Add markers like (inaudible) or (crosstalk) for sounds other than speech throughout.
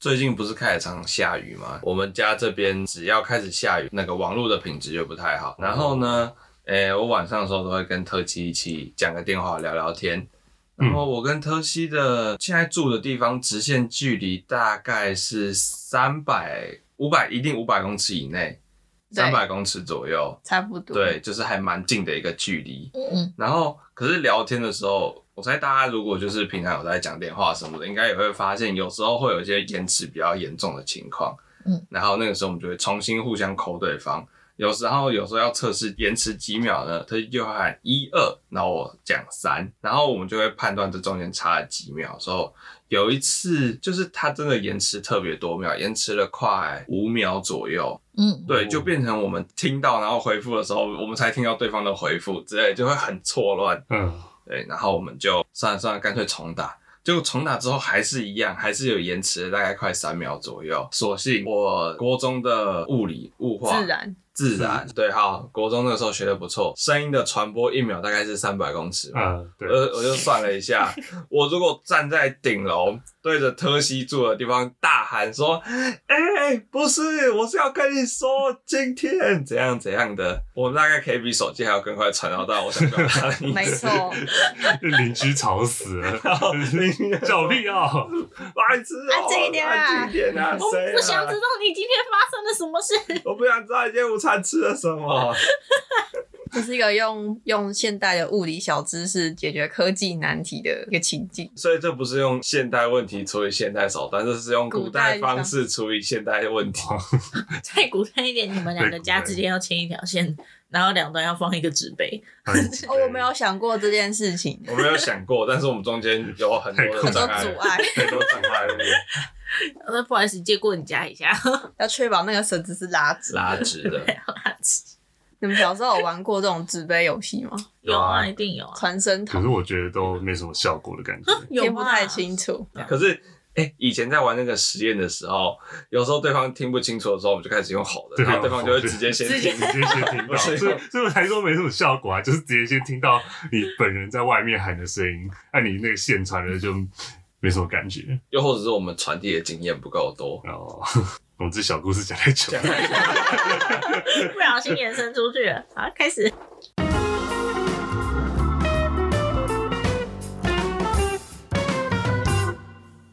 最近不是开始常常下雨吗？我们家这边只要开始下雨，那个网络的品质就不太好。然后呢，诶、欸，我晚上的时候都会跟特西一起讲个电话聊聊天。然后我跟特西的现在住的地方直线距离大概是三百五百，一定五百公尺以内，三百公尺左右，差不多。对，就是还蛮近的一个距离。嗯。然后，可是聊天的时候，我猜大家如果就是平常有在讲电话什么的，应该也会发现有时候会有一些延迟比较严重的情况。嗯。然后那个时候我们就会重新互相 call 对方。有时候，有时候要测试延迟几秒呢，他就会喊一二，然后我讲三，然后我们就会判断这中间差了几秒。之后有一次，就是他真的延迟特别多秒，延迟了快五秒左右。嗯，对，就变成我们听到然后回复的时候，我们才听到对方的回复之类，就会很错乱。嗯，对，然后我们就算了算了，干脆重打。结果重打之后还是一样，还是有延迟大概快三秒左右。所幸我国中的物理物化自然。自然。对，好，国中那个时候学的不错，声音的传播一秒大概是三百公尺嘛，嗯，对，我我就算了一下，(laughs) 我如果站在顶楼对着特西住的地方大喊说，哎、欸，不是，我是要跟你说今天怎样怎样的，我大概可以比手机还要更快传到到我想表达的意思。(laughs) 没错，邻居吵死了，(laughs) 小屁啊，白痴哦，安静一点啊，安静一点啊，我不想知道你今天发生了什么事，我不想知道你今天午餐吃了什么。(laughs) 这是一个用用现代的物理小知识解决科技难题的一个情境，所以这不是用现代问题处理现代手段，这是用古代方式处理现代问题。(laughs) 再古代一点，你们两个家之间要牵一条线，然后两端要放一个纸杯。哦，我没有想过这件事情，我没有想过，但是我们中间有很多的障碍，很多阻碍，很多阻碍。那 (laughs) 不好意思，借过你家一下，(laughs) 要确保那个绳子是拉直拉直的，(laughs) 拉直。你们小时候有玩过这种纸杯游戏吗？有啊，一定有啊。传声筒，可是我觉得都没什么效果的感觉，听不太清楚。可是，哎、欸，以前在玩那个实验的时候，有时候对方听不清楚的时候，我们就开始用吼的，然后对方就会直接先听，直接先听到。所以，所以我才说没什么效果啊，就是直接先听到你本人在外面喊的声音，那你那个线传的就没什么感觉。又或者是我们传递的经验不够多哦。(laughs) 我们这小故事讲太久了，不小心延伸出去了。好，开始。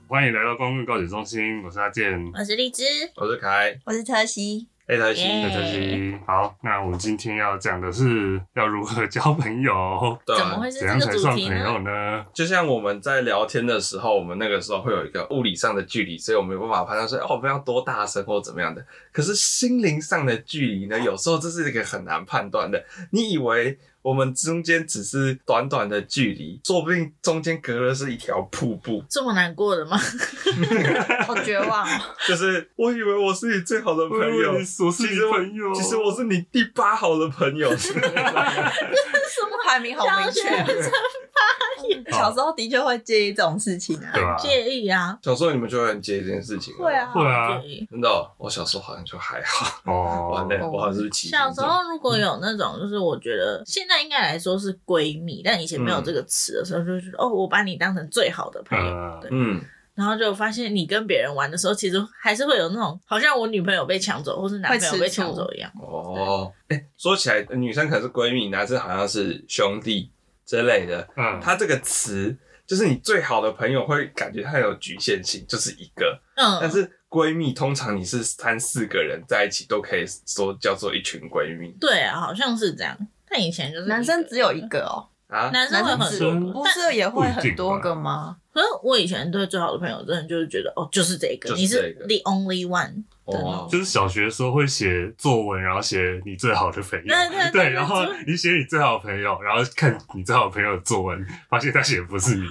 欢迎来到光棍告解中心，我是阿健，我是荔枝，我是凯，我是特西。哎，台西，特西，好，那我们今天要讲的是要如何交朋友，对，怎么会是怎样才算朋友呢？就像我们在聊天的时候，我们那个时候会有一个物理上的距离，所以我们没办法判断说，哦，我们要多大声或怎么样的。可是心灵上的距离呢，有时候这是一个很难判断的。你以为我们中间只是短短的距离，说不定中间隔的是一条瀑布。(laughs) 这么难过的吗？(laughs) 好绝望哦！就是我以为我是你最好的朋友，我是你朋友，其实我是你第八好的朋友。什么排名好明确。(laughs) 小时候的确会介意这种事情啊，很介意啊。小时候你们就会很介意这件事情，会啊，会啊，真的、喔。我小时候好像就还好。哦，完了，我好像是奇。小时候如果有那种，就是我觉得现在应该来说是闺蜜，但以前没有这个词的时候，就觉得哦，我把你当成最好的朋友，对，嗯。然后就发现你跟别人玩的时候，其实还是会有那种好像我女朋友被抢走，或是男朋友被抢走一样。哦，哎，说起来，女生可能是闺蜜，男生好像是兄弟之类的。嗯，他这个词就是你最好的朋友，会感觉它有局限性，就是一个。嗯，但是闺蜜通常你是三四个人在一起都可以说叫做一群闺蜜。对啊，好像是这样。但以前就是男生只有一个哦。啊，男生会很多个，不是也会很多个吗？可是我以前对最好的朋友，真的就是觉得哦，就是这个，你是 the only one。哦，就是小学的时候会写作文，然后写你最好的朋友，对，然后你写你最好的朋友，然后看你最好的朋友的作文，发现他写的不是你。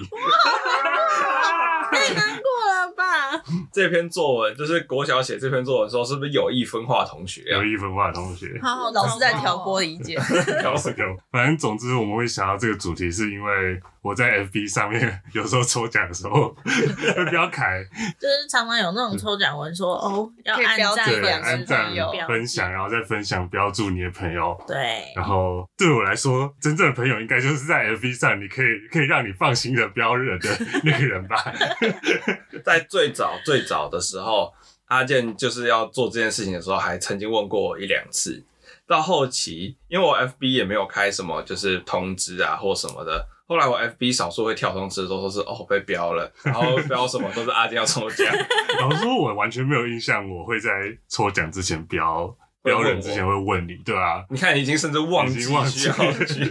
太难过了吧？这篇作文就是国小写这篇作文的时候，是不是有意分化同学？有意分化同学，好好，老师在挑拨离间，(laughs) 挑拨挑。反正总之，我们会想到这个主题，是因为我在 FB 上面有时候抽奖的时候会标楷，(laughs) 就是常常有那种抽奖文说哦，要按赞、按赞、分享，然后再分享标注你的朋友。对。然后对我来说，真正的朋友应该就是在 FB 上，你可以可以让你放心的标人的那个人吧。在最早最早的时候，阿健就是要做这件事情的时候，还曾经问过我一两次。到后期，因为我 FB 也没有开什么就是通知啊或什么的，后来我 FB 少数会跳通知的时候都是哦被标了，然后标什么都是阿健要抽奖。(laughs) 老实说，我完全没有印象，我会在抽奖之前标。标人之前会问你，对啊，你看已经甚至忘记忘记，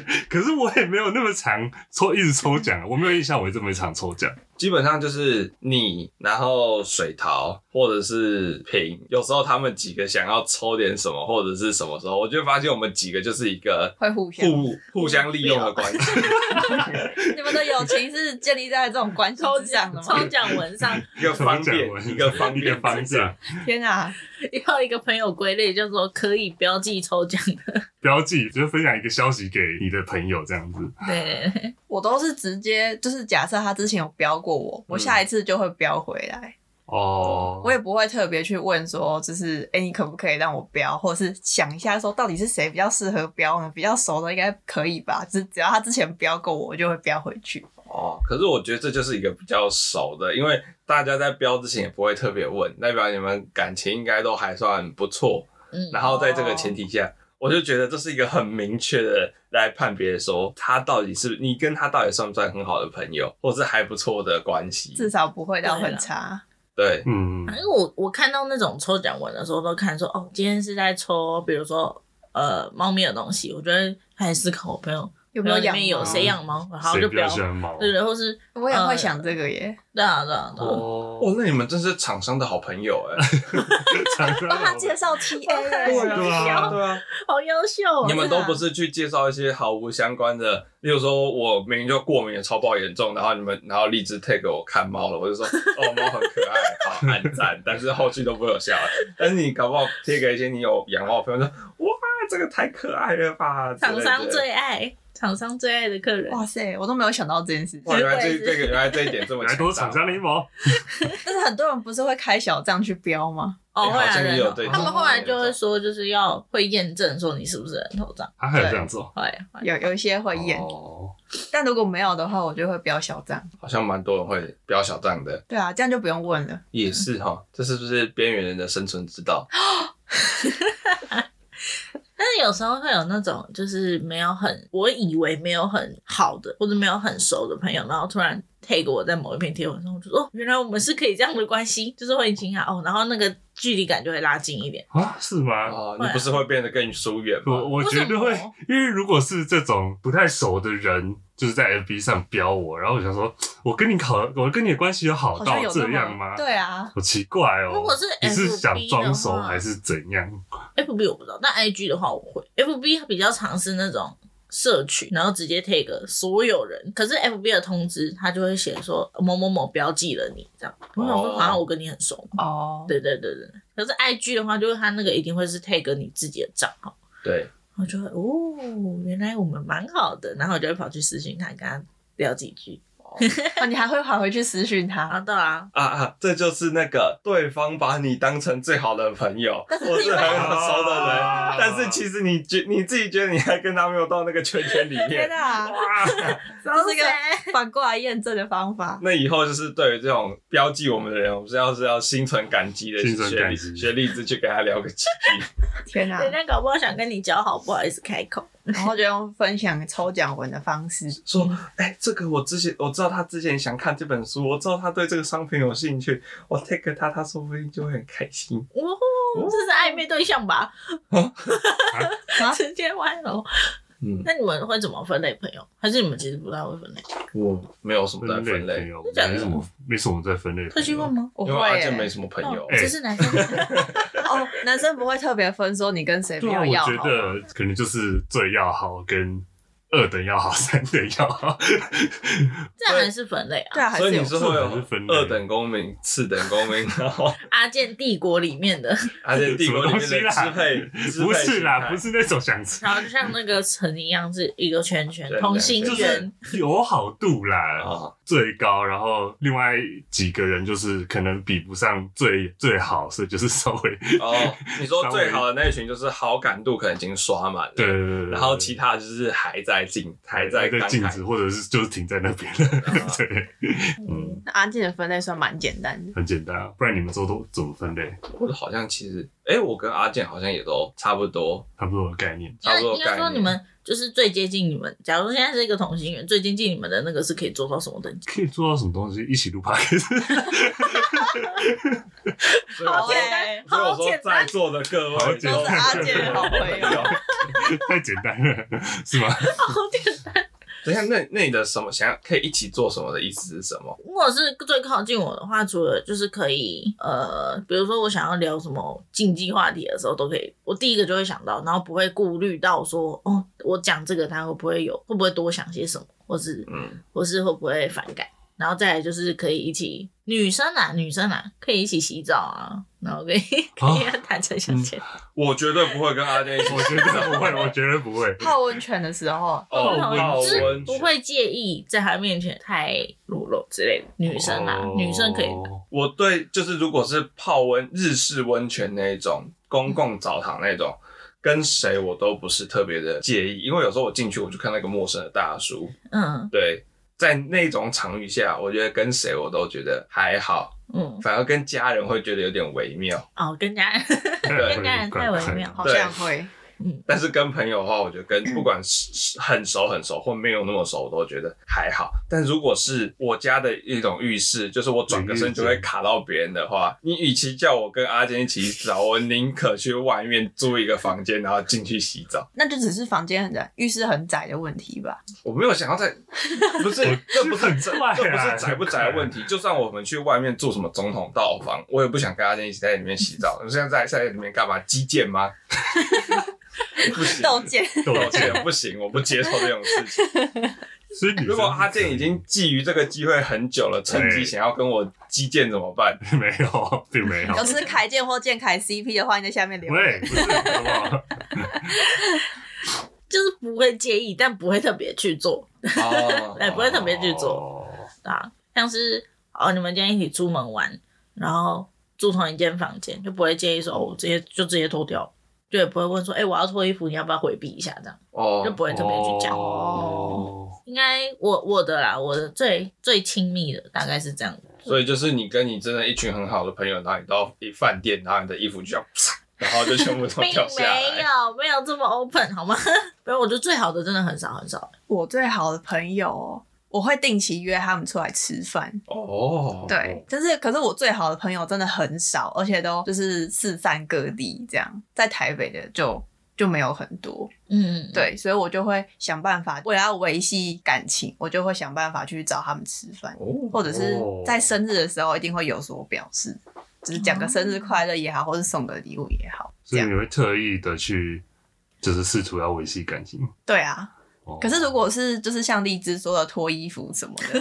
(laughs) 可是我也没有那么长抽，一直抽奖，我没有印象我这么常抽奖。基本上就是你，然后水桃或者是平，有时候他们几个想要抽点什么或者是什么时候，我就发现我们几个就是一个会互相互互相利用的关系。(laughs) 你们的友情是建立在这种关系抽奖的吗？抽奖文上 (laughs) 一个方便，一个方便方向。天啊！要一个朋友归类，叫做可以标记抽奖的。标记就是分享一个消息给你的朋友这样子。对，我都是直接就是假设他之前有标过我，我下一次就会标回来。哦、嗯，我也不会特别去问说，就是哎、欸，你可不可以让我标，或者是想一下说到底是谁比较适合标呢？比较熟的应该可以吧？只只要他之前标过我，我就会标回去。哦，可是我觉得这就是一个比较熟的，因为大家在标之前也不会特别问，代表你们感情应该都还算不错。嗯，然后在这个前提下。哦我就觉得这是一个很明确的来判别说他到底是你跟他到底算不算很好的朋友，或是还不错的关系，至少不会到很差。对，嗯，因为我我看到那种抽奖文的时候，都看说哦，今天是在抽，比如说呃猫咪的东西，我觉得还思考我朋友。有没有养？里面有谁养猫？然后就不要。对对，或是我也会想这个耶。对啊对啊对啊。哦，那你们真是厂商的好朋友哎。(laughs) 帮他介绍 TA。对啊对啊。好优秀。你们都不是去介绍一些毫无相关的，例如说我明明就过敏也超爆严重，然后你们然后荔枝 take 我看猫了，我就说哦猫很可爱，好按赞，但是后续都不会有下来。但是你搞不好贴给一些你有养猫的朋友说哇这个太可爱了吧，厂商最爱。厂商最爱的客人，哇塞，我都没有想到这件事情。原来这这个原来这一点这么强厂商的阴谋。(laughs) 但是很多人不是会开小账去标吗？哦，会啊，有对。他们后来就会说，就是要会验证说你是不是人头账。他还有这样做？会，有有一些会验。哦。但如果没有的话，我就会标小账。好像蛮多人会标小账的。对啊，这样就不用问了。也是哈，这是不是边缘人的生存之道？(laughs) 但有时候会有那种，就是没有很，我以为没有很好的或者没有很熟的朋友，然后突然 tag 我在某一篇贴文上，我就说哦，原来我们是可以这样的关系，(laughs) 就是会惊讶哦，然后那个距离感就会拉近一点啊？是吗？哦，你不是会变得更疏远吗？我我觉得会，因为如果是这种不太熟的人。就是在 FB 上标我，然后我想说，我跟你考，(laughs) 我跟你的关系有好到这样吗？对啊，好奇怪哦。如果是 FB 你是想装熟还是怎样？FB 我不知道，但 IG 的话我会。FB 比较常是那种社群，然后直接 tag 所有人。可是 FB 的通知他就会写说某某某标记了你这样。我想说，好像我跟你很熟哦。对对对对。可是 IG 的话，就是他那个一定会是 tag 你自己的账号。对。我就会哦，原来我们蛮好的，然后我就会跑去私信他，跟他聊几句。啊，(laughs) 你还会跑回去私讯他？啊，对啊，啊啊，这就是那个对方把你当成最好的朋友，我是很好熟的人，但是其实你觉你自己觉得你还跟他没有到那个圈圈里面。(laughs) 天哪，哇，这是一个反过来验证的方法。那以后就是对于这种标记我们的人，我们是要是要心存感激的，心存感激，学例子去跟他聊个几句。天哪，人家搞不好想跟你交好，不好意思开口。(laughs) 然后就用分享抽奖文的方式说：“哎、欸，这个我之前我知道他之前想看这本书，我知道他对这个商品有兴趣，我 take 他，他说不定就会很开心。”哦，这是暧昧对象吧？(laughs) 啊，直接歪楼。嗯，那你们会怎么分类朋友？还是你们其实不太会分类？我没有什么在分类，没什么，没什么在分类。特希望吗？因为阿健没什么朋友，这是男生。(laughs) 哦，男生不会特别分说你跟谁比较要好。我觉得可能就是最要好跟二等要好，三等要好。这还是分类啊？对啊，所以你是会有二等公民、次等公民，然后阿 (laughs) 阿健帝国里面的阿健帝国里面的支配，不是啦，不是那种想吃。然后就像那个城一样，是一个圈圈同心圆，友好度啦最高，然后另外几个人就是可能比不上最最好，所以就是 (laughs) 稍微哦，你说最好的那一群就是好感度可能已经刷满了，对对对，然后其他就是还在进，还在在镜子，或者是就是停在那边。了 (laughs) (laughs) 对，嗯，阿健的分类算蛮简单的，很简单啊，不然你们都都怎么分类？我好像其实，哎，我跟阿健好像也都差不多，差不多的概念，差不多概念。应该说你们。就是最接近你们。假如现在是一个同心圆，最接近你们的那个是可以做到什么等级？可以做到什么东西？一起录 podcast。(laughs) 好简单，所以我说在座的各位都是阿健的好朋友。太简单了，是吗？好简单。等一下，那那你的什么想要可以一起做什么的意思是什么？如果是最靠近我的话，除了就是可以呃，比如说我想要聊什么竞技话题的时候，都可以。我第一个就会想到，然后不会顾虑到说，哦，我讲这个他会不会有，会不会多想些什么，或是嗯，或是会不会反感。然后再来就是可以一起女生啊，女生啊，可以一起洗澡啊，然后可以可以坦诚相见。(laughs) 我绝对不会跟阿 (laughs) 健一起，我绝对不会，我绝对不会。泡温泉的时候，泡温泉不会介意在他面前太裸露之类的。女生啊，女生可以。我对就是如果是泡温日式温泉那一种公共澡堂那种，跟谁我都不是特别的介意，因为有时候我进去我就看那个陌生的大叔，嗯，对。在那种场域下，我觉得跟谁我都觉得还好，嗯，反而跟家人会觉得有点微妙。哦，跟家人，跟家人太微妙，好像会。嗯，但是跟朋友的话，我觉得跟不管是很熟很熟或没有那么熟，我都觉得还好。但如果是我家的一种浴室，就是我转个身就会卡到别人的话，你与其叫我跟阿坚一起洗澡，我宁可去外面租一个房间，然后进去洗澡。那就只是房间很窄，浴室很窄的问题吧？我没有想要在，不是，(laughs) 这不是窄，这不是窄不窄的问题。就算我们去外面住什么总统套房，我也不想跟阿坚一起在里面洗澡。你现在在在里面干嘛？击剑吗？(laughs) 不行，斗剑，(laughs) 斗剑不行，我不接受这种事情。所以，如果阿健已经觊觎这个机会很久了，趁机想要跟我击剑怎么办？(laughs) 没有，并没有。有吃凯健或健凯 CP 的话，你在下面留言。对，不是，好不好？就是不会介意，但不会特别去做。哦，哎，不会特别去做啊，像是哦，你们今天一起出门玩，然后住同一间房间，就不会介意说哦，直接就直接脱掉。就也不会问说，哎、欸，我要脱衣服，你要不要回避一下？这样，oh, 就不会特别去讲。哦，应该我我的啦，我的最最亲密的大概是这样。所以就是你跟你真的一群很好的朋友，然后你到一饭店，然后你的衣服就这样，然后就全部都掉下来。没有没有这么 open 好吗？(laughs) 没有，我觉得最好的真的很少很少。我最好的朋友。我会定期约他们出来吃饭。哦，对，就是可是我最好的朋友真的很少，而且都就是四散各地这样，在台北的就就没有很多，嗯，对，所以我就会想办法，为了要维系感情，我就会想办法去找他们吃饭，哦、或者是在生日的时候一定会有所表示，只、就是讲个生日快乐也好，或是送个礼物也好，所以你会特意的去，就是试图要维系感情，对啊。可是，如果是就是像荔枝说的脱衣服什么的，(laughs)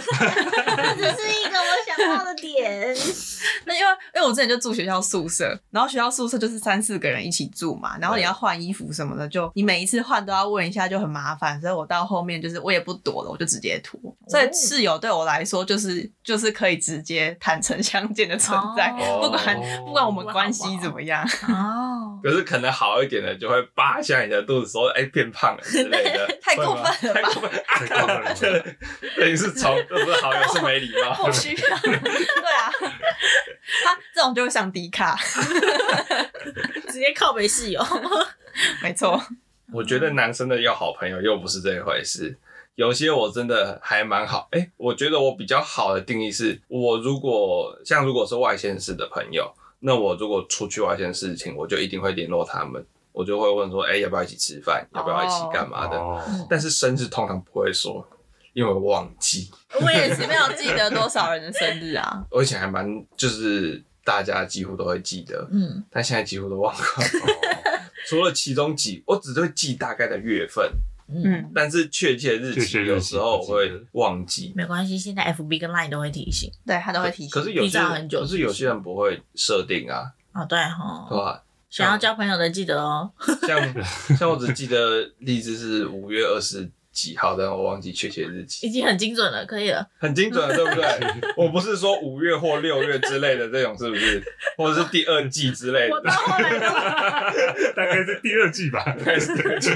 这只是一个我想到的点。(laughs) 那因为因为我之前就住学校宿舍，然后学校宿舍就是三四个人一起住嘛，然后你要换衣服什么的，就你每一次换都要问一下，就很麻烦。所以我到后面就是我也不躲了，我就直接脱。所以室友对我来说就是就是可以直接坦诚相见的存在，哦、(laughs) 不管不管我们关系怎么样。哦。可是可能好一点的就会扒一下你的肚子说，哎、欸、变胖了之类的，太过。太过分，太过分了！等于是从都不是好友，是没礼貌。不需要，对啊，他这种就会上迪卡，直接靠北室友。没错，我觉得男生的要好朋友又不是这一回事。有些我真的还蛮好，哎、欸，我觉得我比较好的定义是，我如果像如果是外县市的朋友，那我如果出去外县事情，我就一定会联络他们。我就会问说，哎、欸，要不要一起吃饭？要不要一起干嘛的？Oh. 但是生日通常不会说，因为我忘记。(laughs) 我也是没有记得多少人的生日啊。(laughs) 我以前还蛮，就是大家几乎都会记得，嗯，但现在几乎都忘了。(laughs) 除了其中几，我只会记大概的月份，嗯，但是确切日期有时候我会忘记。没关系，现在 FB 跟 Line 都会提醒，对他都会提醒。可是有些可是有些人不会设定啊。啊，对哈，对吧？想要交朋友的记得哦。像像我只记得荔枝是五月二十。几号？但我忘记确切日期。已经很精准了，可以了。很精准了，对不对？(laughs) 我不是说五月或六月之类的这种，是不是？或者是第二季之类的？我到后来都 (laughs) 大概是第二季吧，大概是第二季。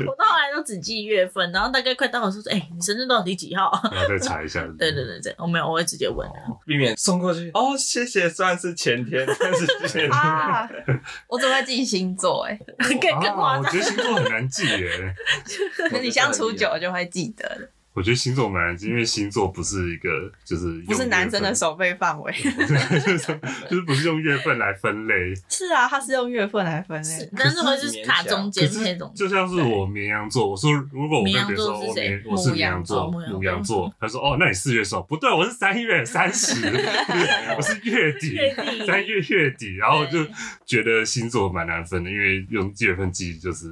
我到后来都只记月份，然后大概快到的时候说：“哎、欸，你生日到底几号？”然后再查一下。(laughs) 对对对对，我没有，我会直接问，避免送过去。哦，谢谢，算是前天，但是前天。啊，我只会记星座，哎，更更夸张。我觉得星座很难记耶，跟你相处。久就会记得了。我觉得星座蛮难记，因为星座不是一个就是不是男生的守备范围，(laughs) 就是不是用月份来分类。是啊，它是用月份来分类，但是会是卡中间那种。就像是我绵羊座，我说如果我跟别人说我绵我是绵羊座，牡羊座，(laughs) 他说哦，那你四月生？不对，我是三月三十，(laughs) 我是月底，三月月底，然后就觉得星座蛮难分的，因为用月份记就是。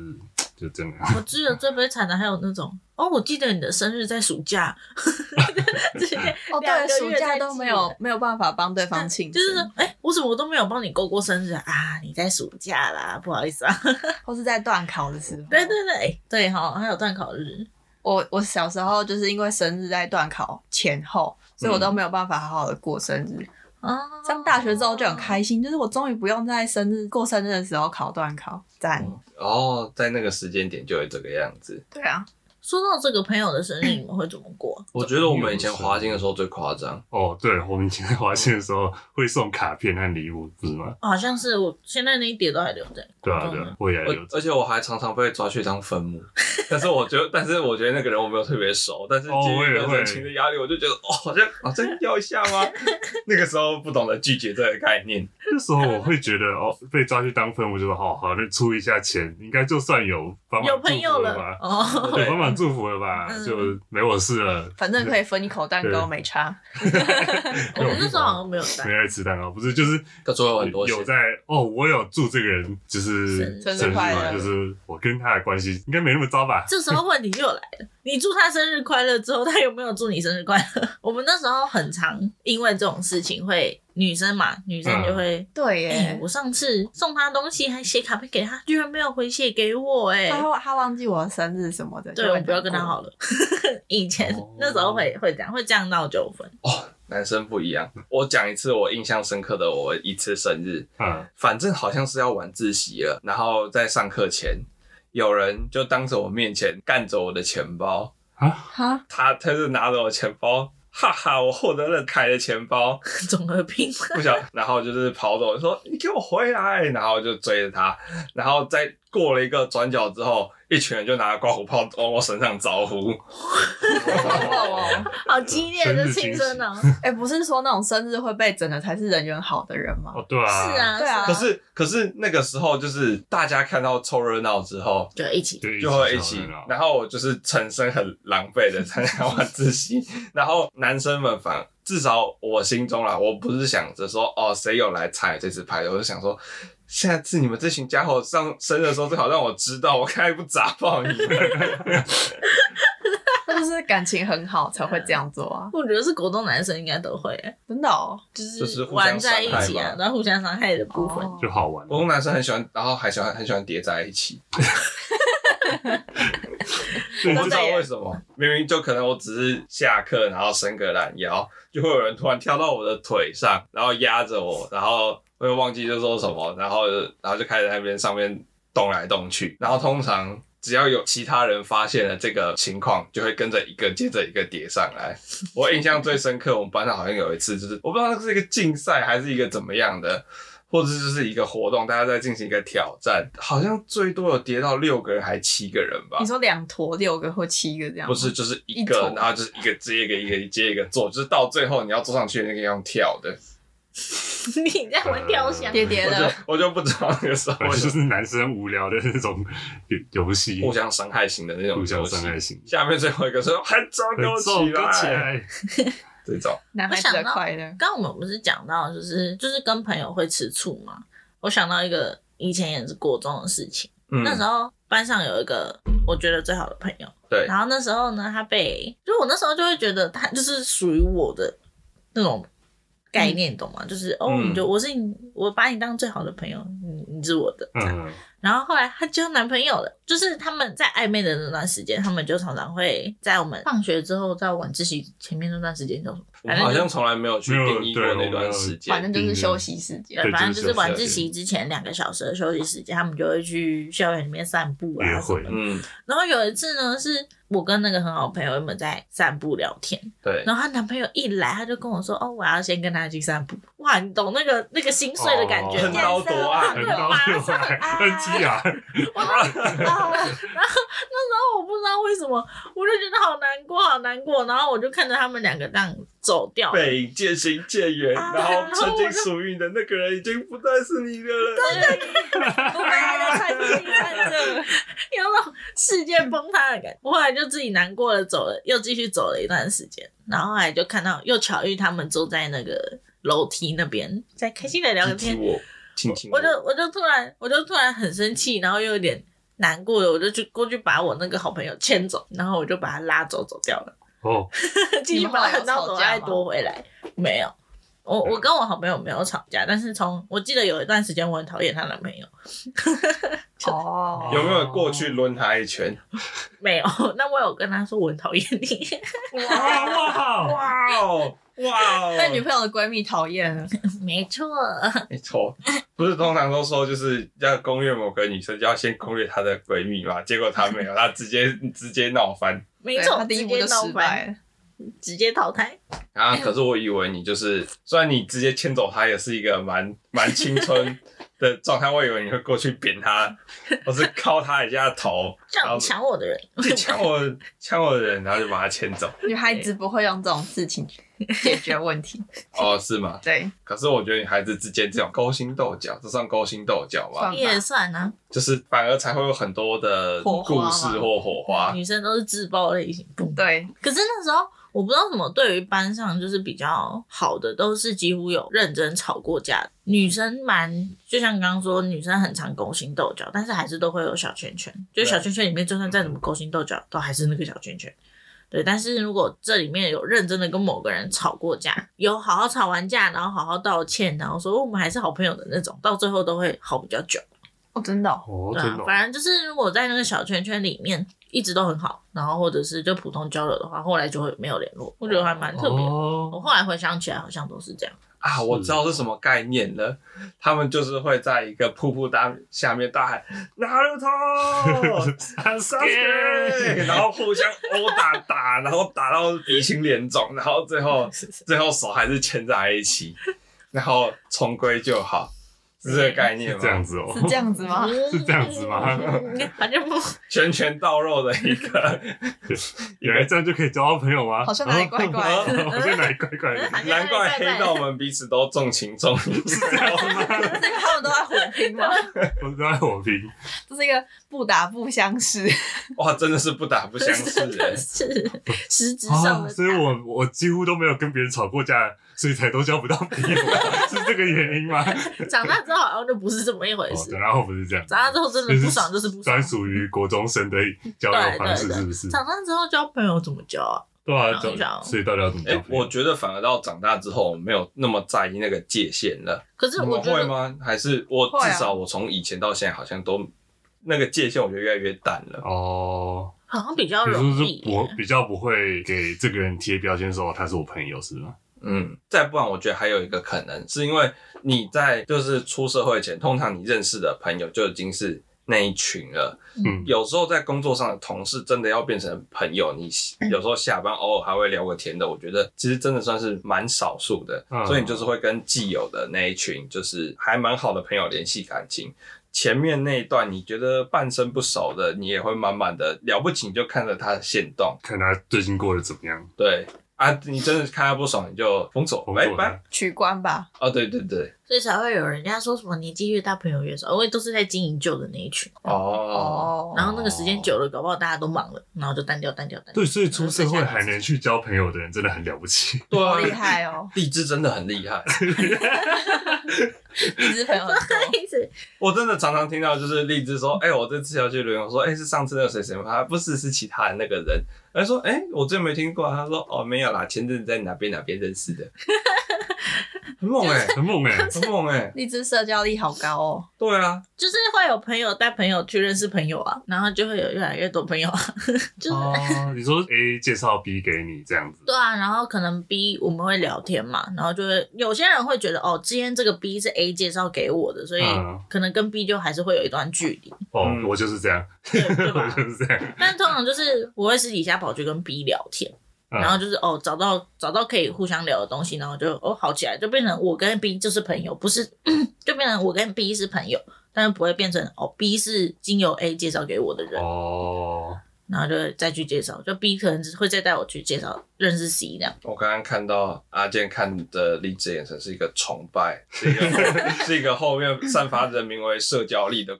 就真的。我记得最悲惨的还有那种哦，我记得你的生日在暑假，(laughs) 哦对，暑假都没有没有办法帮对方庆祝，就是说，哎、欸，我怎么我都没有帮你过过生日啊？啊，你在暑假啦，不好意思啊，(laughs) 或是在断考的时候，对对对，对哈，还有断考日。我我小时候就是因为生日在断考前后，所以我都没有办法好好的过生日。嗯上大学之后就很开心，就是我终于不用在生日过生日的时候考段考，赞。哦，在那个时间点就会这个样子。对啊。说到这个朋友的生日，你们会怎么过？我觉得我们以前滑金的时候最夸张哦。对，我们以前在华金的时候会送卡片和礼物，不是吗？好像是，我现在那一叠都还留在。对啊，对啊，我也留。而且我还常常被抓去当分母，(laughs) 但是我觉得，但是我觉得那个人我没有特别熟，但是基于人情的压力，我就觉得哦，好像啊，真要一下吗？(laughs) 那个时候不懂得拒绝这个概念。那时候我会觉得哦，被抓去当分母，就说好好，那出一下钱，应该就算有帮忙祝福了吧？哦，对，帮忙祝福了吧？就没我事了，反正可以分一口蛋糕，没差。(laughs) 我们那时候好像没有没爱吃蛋糕，不是就是他做了很多有在哦，我有祝这个人就是生日快乐，就是我跟他的关系应该没那么糟吧？这时候问题又来了，你祝他生日快乐之后，他有没有祝你生日快乐？我们那时候很常因为这种事情会。女生嘛，女生就会、嗯、对耶、欸。我上次送他东西，还写卡片给他，居然没有回写给我哎、欸。他他忘记我生日什么的。对，我不要跟他好了。(laughs) 以前、哦、那时候会会这样，会这样闹纠纷。哦，男生不一样。我讲一次我印象深刻的我一次生日。嗯。反正好像是要晚自习了，然后在上课前，有人就当着我面前干走我的钱包啊哈，他他就拿着我钱包。哈哈，我获得了凯的钱包，(laughs) 总和拼不想，然后就是跑走，说你给我回来，然后就追着他，然后再过了一个转角之后。一群人就拿刮胡泡往我身上招呼，(laughs) 好激烈的庆生呢！哎，不是说那种生日会被整的才是人缘好的人吗？哦，对啊，是啊，对啊。可是可是那个时候就是大家看到凑热闹之后，就一起，就会一起。然后我就是全身很狼狈的 (laughs) 参加晚自习，然后男生们反至少我心中啦，我不是想着说哦谁有来参与这次派对，我就想说。下次你们这群家伙上生日的时候，最好让我知道，我开不砸爆你。那就是感情很好才会这样做啊。我觉得是国中男生应该都会，真的哦，就是玩在一起啊，然后互相伤害的部分就好玩。国中男生很喜欢，然后还喜欢很喜欢叠在一起。(laughs) 我不知道为什么，明明就可能我只是下课，然后伸个懒腰，就会有人突然跳到我的腿上，然后压着我，然后。我也忘记就说什么，然后然后就开始在那边上面动来动去，然后通常只要有其他人发现了这个情况，就会跟着一个接着一个叠上来。我印象最深刻，我们班上好像有一次，就是我不知道那是一个竞赛还是一个怎么样的，或者就是一个活动，大家在进行一个挑战，好像最多有叠到六个人还七个人吧？你说两坨六个或七个这样？不是，就是一个，一然后就是一个接一个，一个接一个做，就是到最后你要坐上去那个用跳的。(laughs) 你在玩跳箱叠叠的，我就不知道那个时候，就是。男生无聊的那种 (laughs) 游戏，互相伤害型的那种互相伤害型。下面最后一个说还早给我起来，(laughs) 这种。男孩子的。快乐。刚刚我们不是讲到，就是就是跟朋友会吃醋嘛？我想到一个以前也是国中的事情，嗯、那时候班上有一个我觉得最好的朋友，对。然后那时候呢，他被就我那时候就会觉得他就是属于我的那种概念，嗯、懂吗？就是哦，你就我是你，我把你当最好的朋友，你你是我的。这样。然后后来她交男朋友了，就是他们在暧昧的那段时间，他们就常常会在我们放学之后，在晚自习前面那段时间，就我好像从来没有去定义过那段时间，反正就是休息时间，对，反正就是晚自习之前两个小时的休息时间，他们就会去校园里面散步啊什么的。嗯，然后有一次呢是。我跟那个很好朋友们在散步聊天，对，然后她男朋友一来，她就跟我说：“哦，我要先跟他去散步。”哇，你懂那个那个心碎的感觉，很刀夺爱，很刀夺爱，很激啊！然后 (laughs) 那时候我不知道为什么，我就觉得好难过，好难过。然后我就看着他们两个这样走掉，背影渐行渐远，然后曾经属于你的那个人已经不再是你的了。对对对，我本来在看你看着，有那种世界崩塌的感觉。我后来就自己难过了，走了，又继续走了一段时间，然后后来就看到，又巧遇他们坐在那个楼梯那边，在开心的聊天。我，我就我就突然我就突然很生气，然后又有点难过了，我就去过去把我那个好朋友牵走，然后我就把他拉走，走掉了。哦，(laughs) 继续把横刀走爱夺回来。没有，我我跟我好朋友没有吵架，但是从我记得有一段时间我很讨厌她男朋友。(laughs) 哦，有没有过去抡他一拳？(laughs) 没有，那我有跟他说我很讨厌你。哇哇哇哦哇！被女朋友的闺蜜讨厌了，(laughs) 没错，没错，不是通常都说就是要攻略某个女生，就要先攻略她的闺蜜嘛？结果她没有，她直接直接闹翻。没错，她第一步就失败了，直接淘汰。啊！可是我以为你就是，虽然你直接牵走他，也是一个蛮蛮青春的状态。我以为你会过去扁他，(laughs) 或是敲他一下头，抢抢我的人，抢我抢我的人，然后就把他牵走。(laughs) 女孩子不会用这种事情解决问题。哦，是吗？对。可是我觉得女孩子之间这种勾心斗角，这算勾心斗角吗？也算啊。就是反而才会有很多的故事或火花。女生都是自爆类型，对。可是那时候。我不知道怎么，对于班上就是比较好的，都是几乎有认真吵过架的女生蛮，就像刚刚说，女生很常勾心斗角，但是还是都会有小圈圈。就小圈圈里面，就算再怎么勾心斗角，都还是那个小圈圈。对，但是如果这里面有认真的跟某个人吵过架，有好好吵完架，然后好好道歉，然后说我们还是好朋友的那种，到最后都会好比较久。哦，真的哦，对啊，反正就是如果在那个小圈圈里面。一直都很好，然后或者是就普通交流的话，后来就会没有联络。我觉得还蛮特别。哦、我后来回想起来，好像都是这样啊。我知道是什么概念了，他们就是会在一个瀑布大下面大喊“ナルト，サ(laughs) スケ”，然后互相殴打打，然后打到鼻青脸肿，然后最后(laughs) 最后手还是牵在一起，然后重归就好。 是这个概念吗？这样子哦，是这样子吗？(laughs) 是这样子吗？反正不拳拳到肉的一个，(laughs) 原来这样就可以交到朋友吗？好像哪里怪怪的，好像哪里怪怪的，(laughs) 难怪黑道们彼此都重情重义，是这样吗？这个他们都在火拼吗？都在火拼，这是一个不打不相识。哇，真的是不打不相识，是实质上的。所以我我几乎都没有跟别人吵过架。所以才都交不到朋友，是这个原因吗？(laughs) 长大之后好像就不是这么一回事。长大后不是这样。长大之后真的不爽就是不爽。专属于国中生的交友方式是不是？长大之后交朋友怎么交啊？对啊，所以到底要怎么交？我觉得反而到长大之后没有那么在意那个界限了。可是我会吗？还是我至少我从以前到现在好像都那个界限，我觉得越来越淡了。哦，好像比较容易。我比较不会给这个人贴标签说他是我朋友，是吗？嗯，再不然，我觉得还有一个可能，是因为你在就是出社会前，通常你认识的朋友就已经是那一群了。嗯，有时候在工作上的同事真的要变成朋友，你有时候下班偶尔还会聊个天的，我觉得其实真的算是蛮少数的。嗯，所以你就是会跟既有的那一群，就是还蛮好的朋友联系感情。前面那一段你觉得半生不熟的，你也会慢慢的了不起，你就看着他的限动，看他最近过得怎么样。对。啊，你真的看他不爽，你就封锁，拜拜，取关吧。哦，对对对，所以才会有人家说什么年纪越大朋友越少，因为都是在经营旧的那一群。哦，然后那个时间久了，搞不好大家都忙了，然后就单调单调单调。对，所以出社会还能去交朋友的人真的很了不起，多厉害哦！荔枝真的很厉害。(laughs) (laughs) (laughs) (laughs) 荔枝朋友很多。(laughs) 我真的常常听到，就是荔枝说：“哎、欸，我这次要去旅游。”说：“哎、欸，是上次那个谁谁吗？”他不是，是其他的那个人。他说：“哎、欸，我真没听过。”他说：“哦，没有啦，前阵子在哪边哪边认识的。(laughs) ”很猛哎、欸，很猛哎、欸，很猛哎、欸！荔枝社交力好高哦。对啊，就是会有朋友带朋友去认识朋友啊，然后就会有越来越多朋友啊。就是、哦，你说 A 介绍 B 给你这样子。对啊，然后可能 B 我们会聊天嘛，然后就会有些人会觉得哦，今天这个 B 是 A 介绍给我的，所以可能跟 B 就还是会有一段距离。哦，我就是这样，对，(laughs) 就是这样。但通常就是我会私底下跑去跟 B 聊天。然后就是哦，找到找到可以互相聊的东西，然后就哦好起来，就变成我跟 B 就是朋友，不是 (clears throat) 就变成我跟 B 是朋友，但是不会变成哦 B 是经由 A 介绍给我的人哦，然后就再去介绍，就 B 可能只会再带我去介绍认识 C 这样。我刚刚看到阿健看的荔枝眼神是一个崇拜，是一个 (laughs) 是一个后面散发着名为社交力的，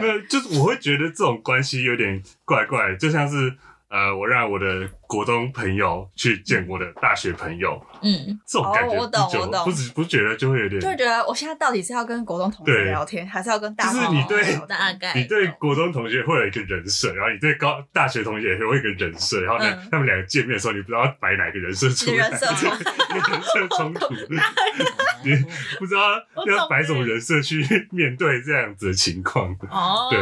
没有，就是我会觉得这种关系有点怪怪，就像是。呃，我让我的国中朋友去见我的大学朋友，嗯，这种感觉，我懂我懂，不不觉得就会有点，就会觉得我现在到底是要跟国中同学聊天，还是要跟大学？就是你对大概，你对国中同学会有一个人设，然后你对高大学同学也会有一个人设，然后呢，他们两个见面的时候，你不知道摆哪个人设出来，人设。冲突，人设冲突，(laughs) 你不知道要摆什么人设去面对这样子的情况。哦，对，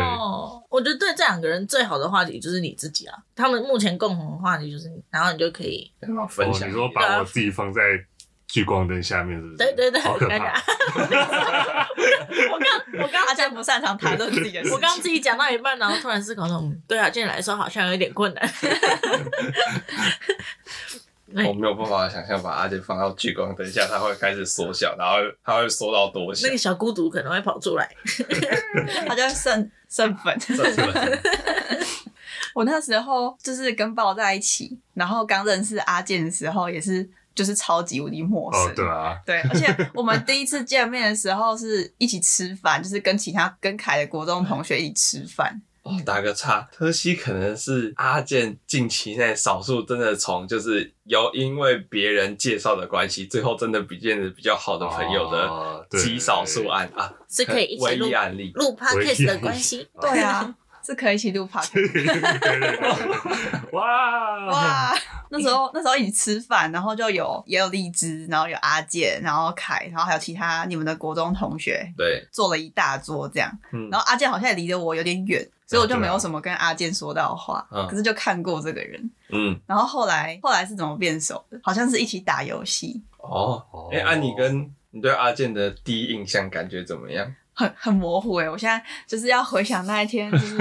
我觉得对这两个人最好的话题就是你自己啊，他们。目前共同的话题就是你，然后你就可以分享。你说把我自己放在聚光灯下面，是不是？对对对，好可怕！(laughs) 我刚我刚阿健不擅长谈论自己的事，我刚自己讲到一半，然后突然思考说，对啊，进来说好像有点困难。(laughs) (laughs) 我没有办法想象把阿杰放到聚光灯下，他会开始缩小，然后他会缩到多小？那个小孤独可能会跑出来，他就会剩剩粉。我那时候就是跟豹在一起，然后刚认识阿健的时候，也是就是超级无敌陌生。哦，对啊，对，而且我们第一次见面的时候是一起吃饭，就是跟其他跟凯的国中同学一起吃饭。哦，打个岔，特西可能是阿健近期内少数真的从就是由因为别人介绍的关系，最后真的比变得比较好的朋友的极少数案啊，是可以一起唯一案例录 podcast 的关系。对啊。是可以一起录 (laughs) podcast 哇哇！那时候那时候一起吃饭，然后就有也有荔枝，然后有阿健，然后凯，然后还有其他你们的国中同学，对，坐了一大桌这样。嗯，然后阿健好像也离得我有点远，所以我就没有什么跟阿健说到话。嗯，可是就看过这个人。嗯，然后后来后来是怎么变熟的？好像是一起打游戏。哦，哎，安妮跟你对阿健的第一印象感觉怎么样？很很模糊诶、欸，我现在就是要回想那一天，就是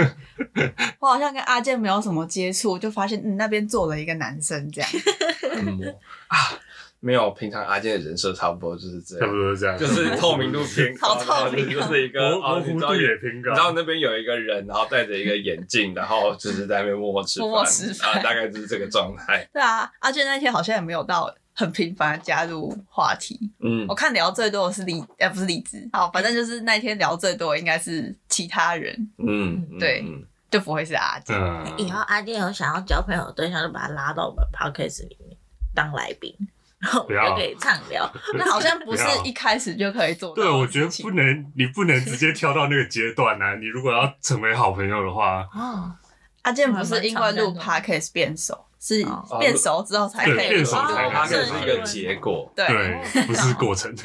(laughs) 我好像跟阿健没有什么接触，就发现嗯那边坐了一个男生这样。(laughs) 很模啊，没有，平常阿健的人设差不多就是这样，差不多这样，就是透明度偏高，好透明，就是一个模糊度也偏高。然后那边有一个人，然后戴着一个眼镜，然后就是在那边默默吃饭，默默吃饭啊，大概就是这个状态。对啊，阿健那天好像也没有到。很频繁的加入话题，嗯，我看聊最多的是荔，哎、欸，不是荔枝，好，反正就是那天聊最多的应该是其他人，嗯，对，嗯、就不会是阿健。嗯、以后阿健有想要交朋友的对象，就把他拉到我们 podcast 里面当来宾，然后我们就可以畅聊。(laughs) 那好像不是一开始就可以做到。对，我觉得不能，你不能直接跳到那个阶段啊！你如果要成为好朋友的话，哦，阿健不是因为录 podcast 变熟。是变熟之后才可以，变熟才它是一个结果，对，不是过程。(laughs)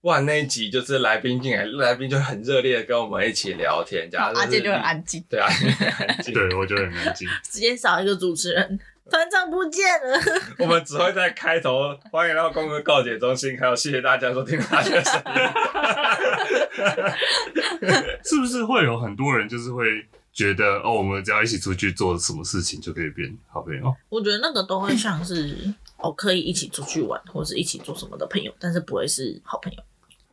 不然那一集就是来宾进来，来宾就很热烈的跟我们一起聊天，这样阿健就很安静，对啊，很安静，(laughs) 对我觉得很安静，直接少一个主持人，团长不见了。我们只会在开头欢迎到公共告解中心，还有谢谢大家收听大家的声音。(laughs) 是不是会有很多人就是会？觉得哦，我们只要一起出去做什么事情就可以变好朋友。我觉得那个都会像是哦，可以一起出去玩，或是一起做什么的朋友，但是不会是好朋友。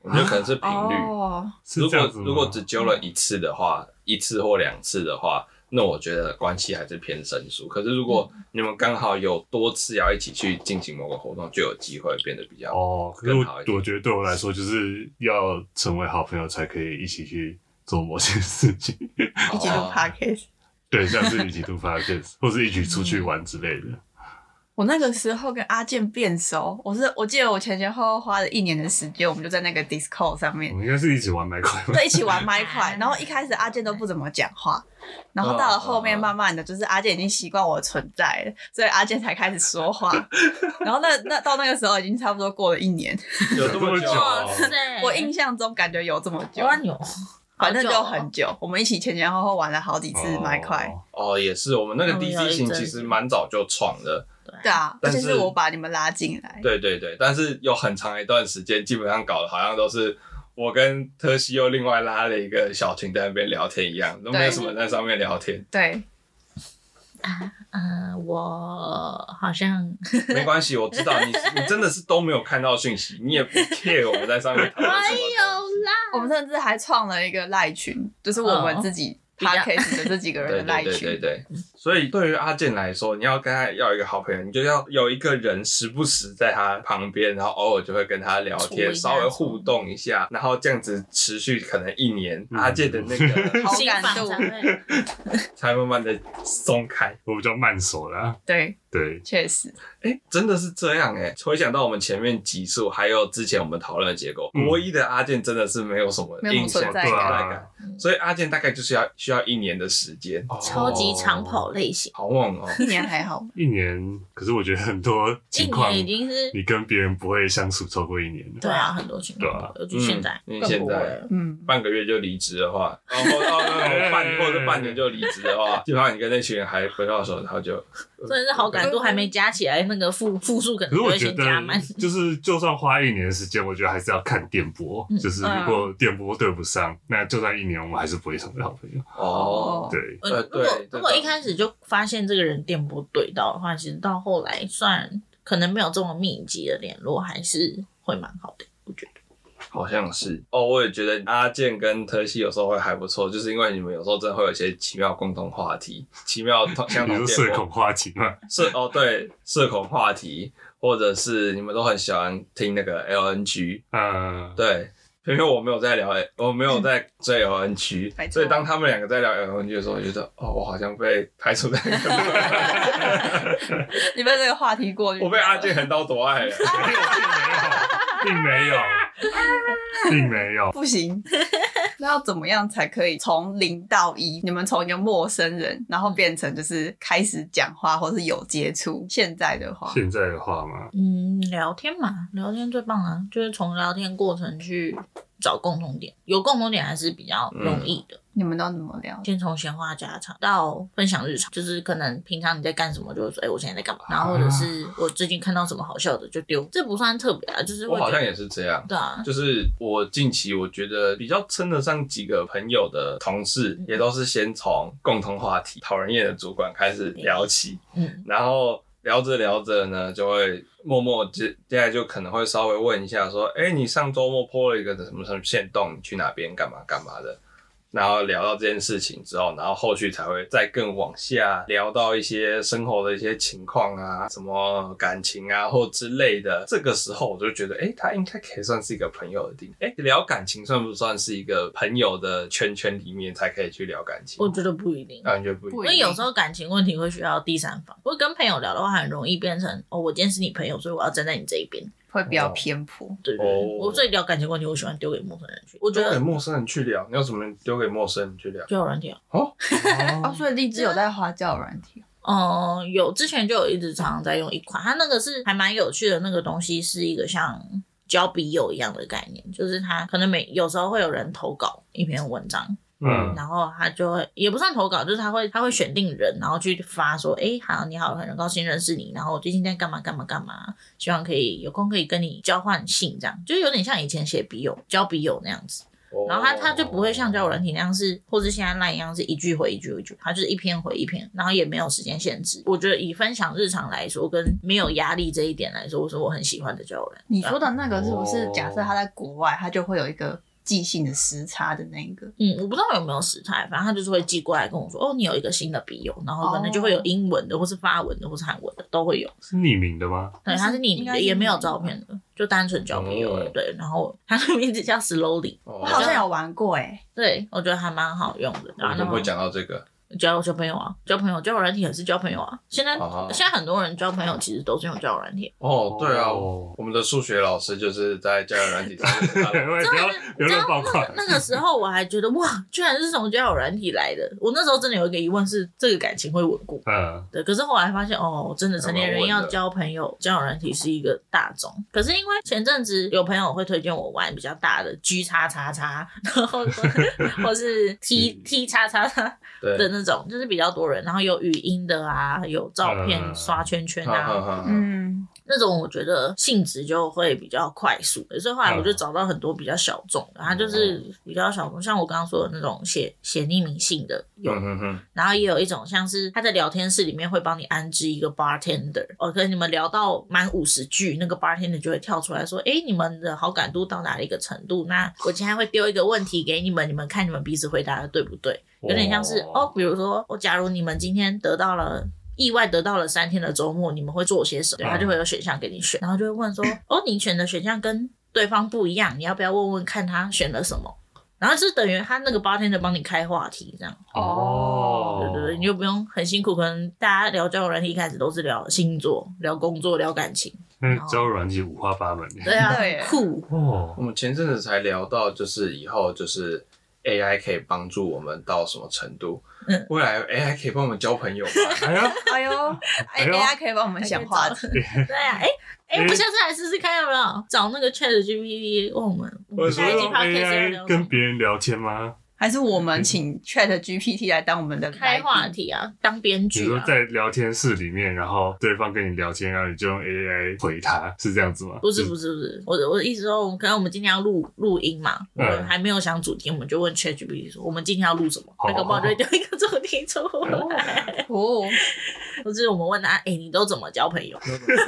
我觉得可能是频率。哦，如果如果只揪了一次的话，嗯、一次或两次的话，那我觉得关系还是偏生疏。可是如果你们刚好有多次要一起去进行某个活动，就有机会变得比较哦。可是我我觉得对我来说，就是要成为好朋友才可以一起去。做某些事情，(laughs) 一起录 podcast，对，像是一起录 podcast，或是一起出去玩之类的。我那个时候跟阿健变熟，我是我记得我前前后后花了一年的时间，我们就在那个 Discord 上面，我们应该是一起玩麦块，对，一起玩麦块。然后一开始阿健都不怎么讲话，然后到了后面，慢慢的就是阿健已经习惯我的存在了，所以阿健才开始说话。然后那那到那个时候已经差不多过了一年，有这么久？(laughs) 我印象中感觉有这么久，反正就很久。我们一起前前后后玩了好几次麦块。哦，也是，我们那个 DC 型其实蛮早就创的。对啊，而且是我把你们拉进来。对对对，但是有很长一段时间，基本上搞的好像都是我跟特西又另外拉了一个小群在那边聊天一样，都没有什么在上面聊天。对。啊，呃，我好像没关系，我知道你你真的是都没有看到讯息，你也不 care 我们在上面讨论什么。没有啦，我们甚至还创了一个赖群，就是我们自己。Podcast 的这几个人的 (laughs) 赖群，对对对对，所以对于阿健来说，你要跟他要一个好朋友，你就要有一个人时不时在他旁边，然后偶尔就会跟他聊天，稍微互动一下，然后这样子持续可能一年，阿健的那个 (laughs) 好感度 (laughs) 才慢慢的松开。我比较慢熟了，对对，确实，哎，真的是这样哎。回想到我们前面集数，还有之前我们讨论的结果，国一的阿健真的是没有什么印象存在感，所以阿健大概就是要。需要一年的时间，超级长跑类型，好猛哦！(laughs) 一年还好，一年，可是我觉得很多情况已经是你跟别人不会相处超过一年的。对啊，很多情况，就现在，因为现在，嗯，半个月就离职的话，然后到，(laughs) 半或者半年就离职的话，基本上你跟那群人还回到的时候，然后就 (laughs) 真的是好感度还没加起来，那个负负数可能会先加满。(laughs) 就是就算花一年的时间，我觉得还是要看电波，就是如果电波对不上，那就算一年，我们还是不会成为好朋友。哦，对，呃，如果如果一开始就发现这个人电波对到的话，其实到后来算可能没有这么密集的联络，还是会蛮好的。好像是哦，我也觉得阿健跟特西有时候会还不错，就是因为你们有时候真的会有一些奇妙共同话题，奇妙 (laughs) 相同电波。社恐话题吗？社哦，对，社恐话题，或者是你们都很喜欢听那个 LNG，嗯，对。因为我没有在聊，我没有在追 LNG，(laughs) 所以当他们两个在聊 LNG 的时候，我觉得哦，我好像被排除在。(laughs) 你被这个话题过去，我被阿健横刀夺爱了，并没有，并没有，并没有，不行。(laughs) 那要怎么样才可以从零到一？你们从一个陌生人，然后变成就是开始讲话，或是有接触？现在的话，现在的话吗？嗯，聊天嘛，聊天最棒啊，就是从聊天过程去。找共同点，有共同点还是比较容易的。嗯、你们都怎么聊？先从闲话家常到分享日常，就是可能平常你在干什么，就是说，哎、欸，我现在在干嘛？然后或者是我最近看到什么好笑的就丢，这不算特别啊。就是我好像也是这样，对啊，就是我近期我觉得比较称得上几个朋友的同事，也都是先从共同话题、讨人厌的主管开始聊起，嗯，然后。聊着聊着呢，就会默默接接下来就可能会稍微问一下，说，哎、你上周末 po 了一个什么什么线动，你去哪边干嘛干嘛的？然后聊到这件事情之后，然后后续才会再更往下聊到一些生活的一些情况啊，什么感情啊或之类的。这个时候我就觉得，哎，他应该可以算是一个朋友的地方。哎，聊感情算不算是一个朋友的圈圈里面才可以去聊感情？我觉得不一定，感觉不一定。因为有时候感情问题会需要第三方。不过跟朋友聊的话，很容易变成哦，我今天是你朋友，所以我要站在你这一边。会比较偏颇，对对，我最聊感情问题，我喜欢丢给陌生人去。我觉得给陌生人去聊，你要怎么丢给陌生人去聊？交友软体哦，(laughs) 哦，所以荔枝有在花交友软体。嗯，有，之前就有一直常常在用一款，它那个是还蛮有趣的，那个东西是一个像交笔友一样的概念，就是它可能每有时候会有人投稿一篇文章。嗯，然后他就会也不算投稿，就是他会他会选定人，然后去发说，哎，好，你好，很高兴认识你，然后我最近在干嘛干嘛干嘛，希望可以有空可以跟你交换信，这样就有点像以前写笔友交笔友那样子。然后他他就不会像交友软体那样是，或是现在那一样是一句回一句回一句，他就是一篇回一篇，然后也没有时间限制。我觉得以分享日常来说，跟没有压力这一点来说，我说我很喜欢的交友软。你说的那个是不是假设他在国外，他就会有一个？寄信的时差的那个，嗯，我不知道有没有时差，反正他就是会寄过来跟我说，哦，你有一个新的笔友，然后可能就会有英文的，或是发文的，或是韩文的，都会有。是匿名的吗？对，他是匿名的，也没有照片的，就单纯交笔友的。对，然后他的名字叫 Slowly，我好像有玩过诶。对，我觉得还蛮好用的。然后怎么会讲到这个？交交朋友啊，交朋友，交友软体也是交朋友啊。现在、啊、现在很多人交朋友其实都是用交友软体。哦，对啊，我们的数学老师就是在交友软体上面。(laughs) 真的。那个时候我还觉得哇，居然是从交友软体来的。我那时候真的有一个疑问是，这个感情会稳固？嗯，对。可是后来发现，哦，真的成年人要交朋友，交友软体是一个大宗。可是因为前阵子有朋友会推荐我玩比较大的 G 叉叉叉，然后或 (laughs) 是 T T 叉叉叉的那种，就是比较多人，然后有语音的啊，有照片刷圈圈啊，嗯。那种我觉得性质就会比较快速，所以后来我就找到很多比较小众，然后就是比较小众，像我刚刚说的那种写写匿名信的有，然后也有一种像是他在聊天室里面会帮你安置一个 bartender，哦，可能你们聊到满五十句，那个 bartender 就会跳出来说，哎，你们的好感度到哪一个程度？那我今天会丢一个问题给你们，你们看你们彼此回答的对不对？有点像是哦，比如说我假如你们今天得到了。意外得到了三天的周末，你们会做些什么？他就会有选项给你选，然后就会问说：(laughs) “哦，你选的选项跟对方不一样，你要不要问问看他选了什么？”然后就等于他那个 bartender 帮你开话题这样。哦，对对对，你就不用很辛苦。可能大家聊交友软体一开始都是聊星座、聊工作、聊感情。嗯，交友软体五花八门。对啊，酷哦。我们前阵子才聊到，就是以后就是 AI 可以帮助我们到什么程度？嗯，未来 AI 可以帮我们交朋友吗？(laughs) 哎呦，哎呦，AI 可以帮我们想话题。(laughs) 对啊，哎哎，我们下次来试试看，要不要找那个 ChatGPT 问我们？我说用 AI 跟别人聊天吗？还是我们请 Chat GPT 来当我们的开话题啊，当编剧。比如说在聊天室里面，然后对方跟你聊天，然后你就用 AI 回他，是这样子吗？不是不是不是，我我的意思说，可能我们今天要录录音嘛，我们还没有想主题，我们就问 Chat GPT 说，我们今天要录什么？那个宝就会丢一个主题出来。哦，(laughs) 不是我们问他，哎，你都怎么交朋友？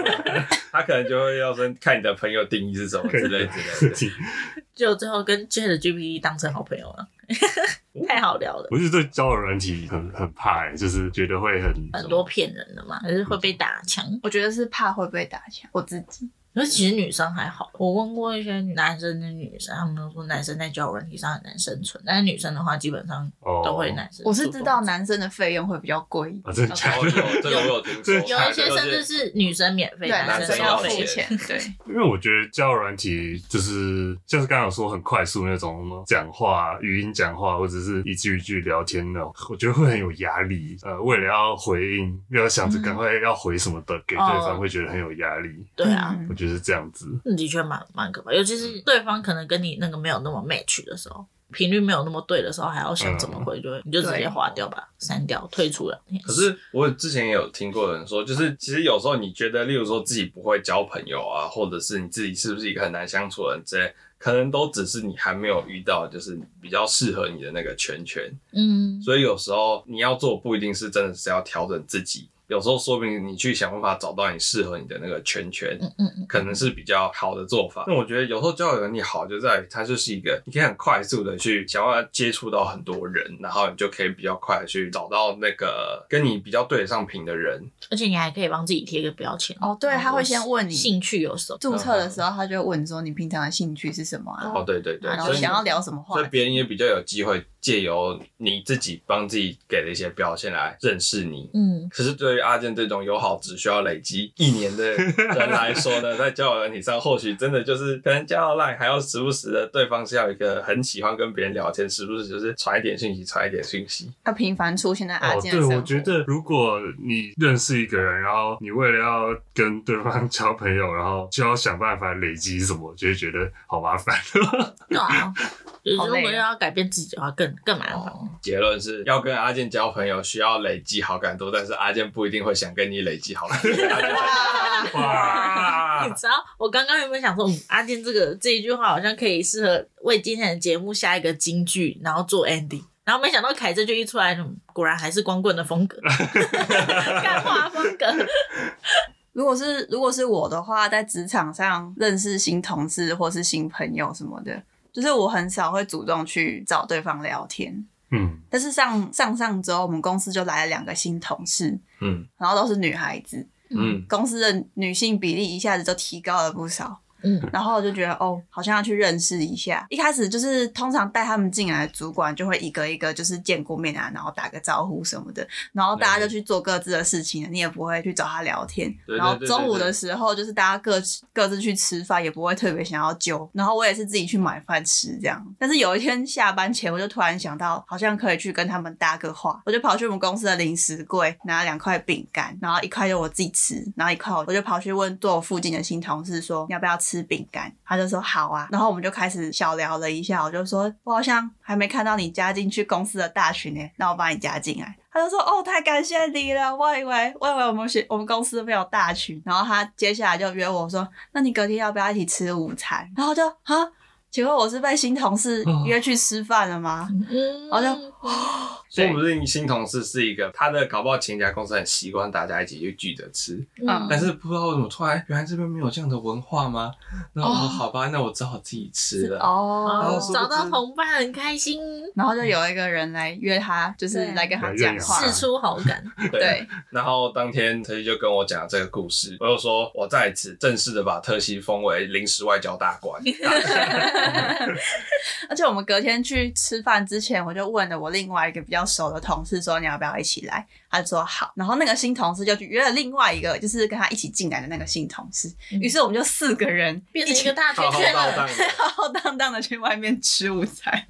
(laughs) 他可能就会要说，看你的朋友定义是什么之类之类的。(laughs) 就最后跟 Chat GPT 当成好朋友了。(laughs) 太好聊了，我是对交友软体很很怕就是觉得会很很多骗人的嘛，还是会被打枪？我觉得是怕会被打枪，我自己。可是其实女生还好，我问过一些男生跟女生，他们都说男生在交友软体上很难生存，但是女生的话基本上都会男生。我是知道男生的费用会比较贵，真的假的？这个我有听说，有一些甚至是女生免费，男生要付钱。对，(laughs) 因为我觉得交友软体就是像是刚刚有说很快速那种讲话、语音讲话或者是一句一句聊天那种，我觉得会很有压力。呃，为了要回应，要想着赶快要回什么的给对方，会觉得很有压力。对啊，我觉得。就是这样子，的确蛮蛮可怕，尤其是对方可能跟你那个没有那么 match 的时候，频率没有那么对的时候，还要想怎么回，就会你就直接划掉吧，删掉，退出了。可是我之前也有听过人说，就是其实有时候你觉得，例如说自己不会交朋友啊，或者是你自己是不是一个很难相处的人，之类可能都只是你还没有遇到，就是比较适合你的那个圈圈。嗯，所以有时候你要做不一定是真的是要调整自己。有时候说不定你去想办法找到你适合你的那个圈圈，嗯嗯，可能是比较好的做法。那我觉得有时候交友能力好就在于它就是一个你可以很快速的去想办法接触到很多人，然后你就可以比较快的去找到那个跟你比较对得上频的人。而且你还可以帮自己贴个标签哦，对，他会先问你兴趣有什么，注册的时候他就会问说你平常的兴趣是什么啊？哦，对对对，然后想要聊什么话，所以别人也比较有机会借由你自己帮自己给的一些标签来认识你。嗯，可是对于阿健这种友好只需要累积一年的人来说呢，(laughs) 在交友软体上，或许真的就是可能加到 Line 还要时不时的，对方是要一个很喜欢跟别人聊天，时不时就是传一点讯息，传一点讯息，要频繁出现在阿健的生活。哦，对，我觉得如果你认识一个人，然后你为了要跟对方交朋友，然后就要想办法累积什么，就会觉得好麻烦。(laughs) 对啊，就是如果要改变自己的话更，更更麻烦。哦，结论是要跟阿健交朋友，需要累积好感度，但是阿健不一定会想跟你累积好感度。(laughs) 哇！你知道我刚刚有没有想说，嗯、阿健这个这一句话好像可以适合为今天的节目下一个金句，然后做 ending。然后没想到凯这就一出来，果然还是光棍的风格，(laughs) 干话风格。如果是如果是我的话，在职场上认识新同事或是新朋友什么的，就是我很少会主动去找对方聊天。嗯，但是上上上周我们公司就来了两个新同事，嗯，然后都是女孩子，嗯，公司的女性比例一下子就提高了不少。嗯，然后我就觉得哦，好像要去认识一下。一开始就是通常带他们进来的主管就会一个一个就是见过面啊，然后打个招呼什么的，然后大家就去做各自的事情了，你也不会去找他聊天。然后中午的时候就是大家各各自去吃饭，也不会特别想要揪。然后我也是自己去买饭吃这样。但是有一天下班前，我就突然想到，好像可以去跟他们搭个话，我就跑去我们公司的零食柜拿了两块饼干，然后一块就我自己吃，然后一块我就跑去问坐我附近的新同事说你要不要吃饼干，他就说好啊，然后我们就开始小聊了一下，我就说我好像还没看到你加进去公司的大群呢，那我把你加进来。他就说哦，太感谢你了，我以为我以为我们学我们公司没有大群，然后他接下来就约我说，那你隔天要不要一起吃午餐？然后就哈。请问我是被新同事约去吃饭了吗？嗯，然后就，说不定新同事是一个他的搞不好前一家公司很习惯大家一起去聚着吃，嗯，但是不知道为什么突然原来这边没有这样的文化吗？然后好吧，那我只好自己吃了。哦，找到同伴很开心，然后就有一个人来约他，就是来跟他讲话，释出好感。(laughs) 对，然后当天特西就跟我讲这个故事，我就说我在此正式的把特西封为临时外交大官。(laughs) 而且我们隔天去吃饭之前，我就问了我另外一个比较熟的同事说，你要不要一起来？他就说好。然后那个新同事就去约了另外一个，就是跟他一起进来的那个新同事。于、嗯、是我们就四个人变成一个大圈圈了，(laughs) 浩浩荡荡的去外面吃午餐，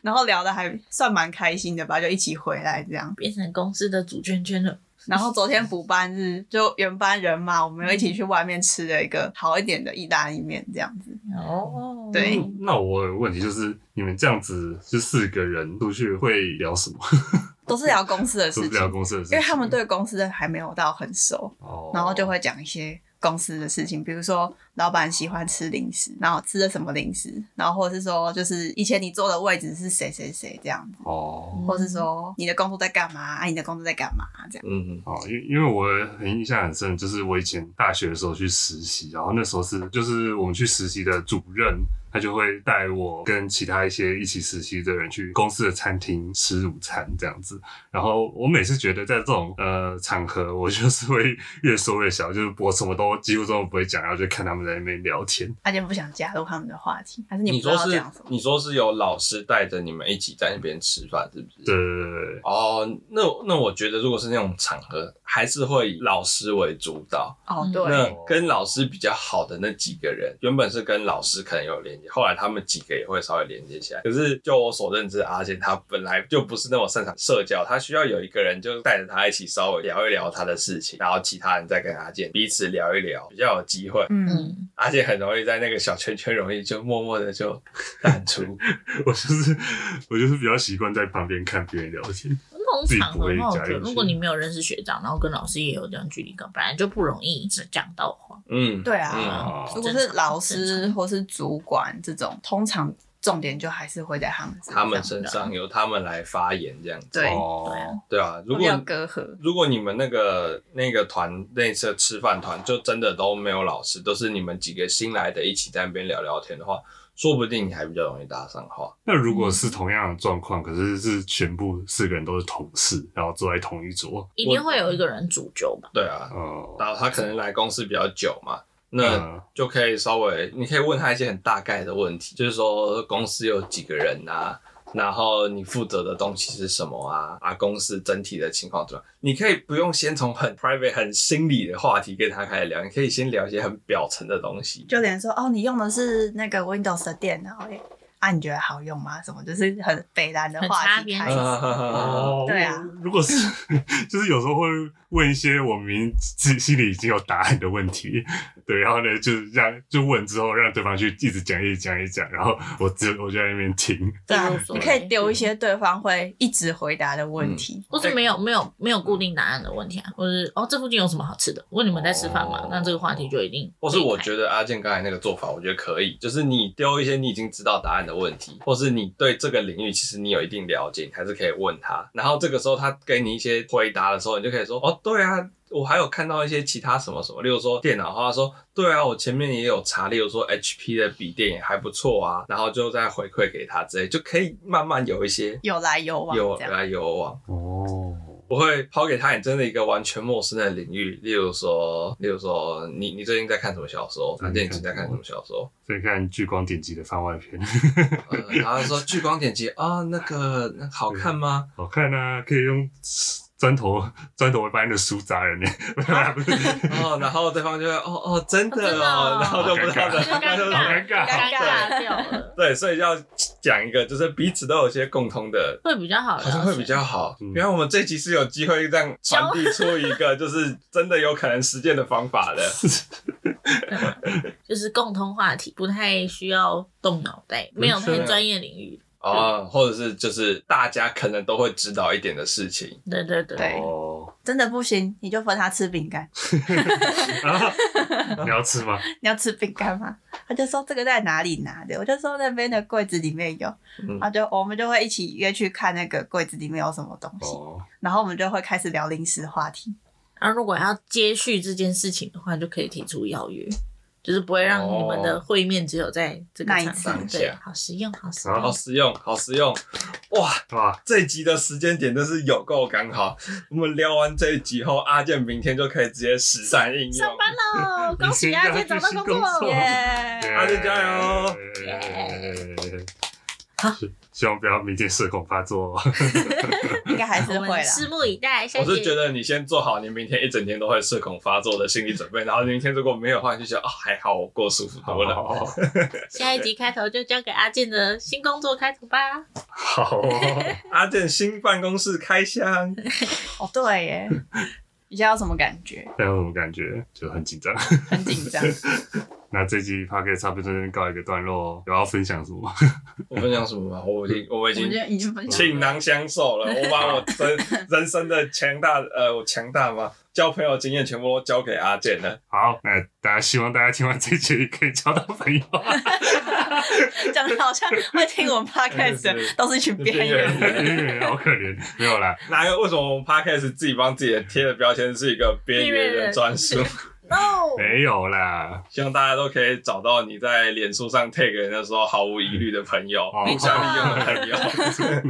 然后聊得还算蛮开心的吧，就一起回来这样，变成公司的主圈圈了。然后昨天补班日，就原班人马，我们又一起去外面吃了一个好一点的意大利面，这样子。哦，对。那我有问题就是，你们这样子就四个人出去会聊什么？(laughs) 都是聊公司的事情，都是聊公司的事情，因为他们对公司还没有到很熟，哦，然后就会讲一些。公司的事情，比如说老板喜欢吃零食，然后吃了什么零食，然后或者是说，就是以前你坐的位置是谁谁谁这样子，哦，或是说你的工作在干嘛，啊，你的工作在干嘛这样，嗯，哦，因因为我很印象很深，就是我以前大学的时候去实习，然后那时候是就是我们去实习的主任。他就会带我跟其他一些一起实习的人去公司的餐厅吃午餐这样子，然后我每次觉得在这种呃场合，我就是会 (laughs) 越说越小，就是我什么都几乎都不会讲，然后就看他们在那边聊天。他就不想加入他们的话题，还是你不知道这样说是？你说是有老师带着你们一起在那边吃饭，是不是？对对对对。哦，那那我觉得如果是那种场合，还是会以老师为主导。哦，对。那跟老师比较好的那几个人，原本是跟老师可能有连接。后来他们几个也会稍微连接起来，可是就我所认知，阿健他本来就不是那么擅长社交，他需要有一个人就带着他一起稍微聊一聊他的事情，然后其他人再跟阿健彼此聊一聊，比较有机会。嗯，而且很容易在那个小圈圈，容易就默默的就淡出。(laughs) 我就是我就是比较习惯在旁边看别人聊天。通常的话，我觉得如果你没有认识学长，然后跟老师也有这样距离感，本来就不容易只讲到话。嗯，对啊。嗯、如果是老师或是主管这种，通常重点就还是会在他们身上，他们身上由他们来发言这样子。对，对啊。如果要隔阂，如果你们那个那个团那次吃饭团就真的都没有老师，都是你们几个新来的一起在那边聊聊天的话。说不定你还比较容易搭上话。那如果是同样的状况，嗯、可是是全部四个人都是同事，然后坐在同一桌，一定会有一个人主揪吧？对啊，嗯，然后他可能来公司比较久嘛，那就可以稍微，你可以问他一些很大概的问题，就是说公司有几个人啊？然后你负责的东西是什么啊？啊，公司整体的情况怎么样？你可以不用先从很 private、很心理的话题跟他开始聊，你可以先聊一些很表层的东西，就连说哦，你用的是那个 Windows 的电脑，啊，你觉得好用吗？什么就是很北南的话题开始。哦，对啊，如果是 (laughs) 就是有时候会问一些我明自己心里已经有答案的问题。(laughs) 对，然后呢，就是让就问之后，让对方去一直讲，一直讲，一直讲，然后我就我就在那边听。对啊，你可以丢一些对方会一直回答的问题，嗯、或是没有没有没有固定答案的问题啊，或是哦，这附近有什么好吃的？问你们在吃饭吗？哦、那这个话题就一定。或是我觉得阿健刚才那个做法，我觉得可以，就是你丢一些你已经知道答案的问题，或是你对这个领域其实你有一定了解，你还是可以问他。然后这个时候他给你一些回答的时候，你就可以说哦，对啊。我还有看到一些其他什么什么，例如说电脑的话，说对啊，我前面也有查，例如说 HP 的笔电也还不错啊，然后就再回馈给他之类，就可以慢慢有一些有来有往，有来有往。哦，我会抛给他你真的一个完全陌生的领域，例如说，例如说，你你最近在看什么小说？阿健，你在看什么小说？在看《聚光典籍》的番外篇。(laughs) 呃、然后说《聚光典籍》啊，那个那好看吗？(laughs) 好看啊，可以用。砖头，(laughs) 砖头会把你的书砸人呢。(laughs) 哦，然后对方就会，哦哦，真的哦，然后就不知道了，尴尬，尴尬，尴尬掉了。对，所以要讲一个，就是彼此都有些共通的，会比较好，好像会比较好。因为我们这集是有机会这样传递出一个，就是真的有可能实践的方法的，(laughs) 就是共通话题，不太需要动脑袋，没有太专业领域。哦，或者是就是大家可能都会知道一点的事情。对对对，真的不行，你就分他吃饼干。(laughs) (laughs) 你要吃吗？你要吃饼干吗？他就说这个在哪里拿的，我就说那边的柜子里面有。嗯，然后就我们就会一起约去看那个柜子里面有什么东西，哦，然后我们就会开始聊零食话题。然后如果要接续这件事情的话，就可以提出邀约。就是不会让你们的会面只有在这个场上，对，好实用，好实用，好实用，好实用，哇哇！这一集的时间点真是有够刚好。我们聊完这一集后，阿健明天就可以直接实战应用，上班喽！(laughs) 恭喜阿健找到工作，耶！阿健加油！好。希望不要明天社恐发作，(laughs) 应该还是会啦。拭目以待。我是觉得你先做好你明天一整天都会社恐发作的心理准备，(laughs) 然后明天如果没有的话，就想哦还好，我过舒服多了。好好好 (laughs) 下一集开头就交给阿健的新工作开头吧。好、哦，阿健新办公室开箱。哦，对耶，你现在有什么感觉？现在有什么感觉？就很紧张，很紧张。那这集 podcast 差不多告一个段落，有要分享什么？(laughs) 我分享什么吗？我已经我已经倾囊相授了，我把我人 (laughs) 人生的强大呃，我强大吗？交朋友经验全部都交给阿健了。好，那大家希望大家听完这集可以交到朋友。(laughs) 讲的好像会听我们 podcast 的都是一群边缘人，好可怜。没有啦，哪个为什么我们 podcast 自己帮自己的贴的标签是一个边缘人专属？没有啦，希望大家都可以找到你在脸书上 tag 人的时候毫无疑虑的朋友，互相利用的朋友。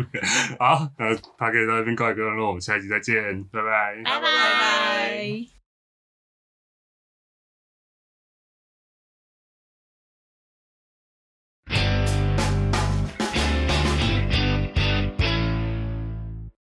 (laughs) 好，那他可以在这边告一个段落，我们下一集再见，拜拜，拜拜。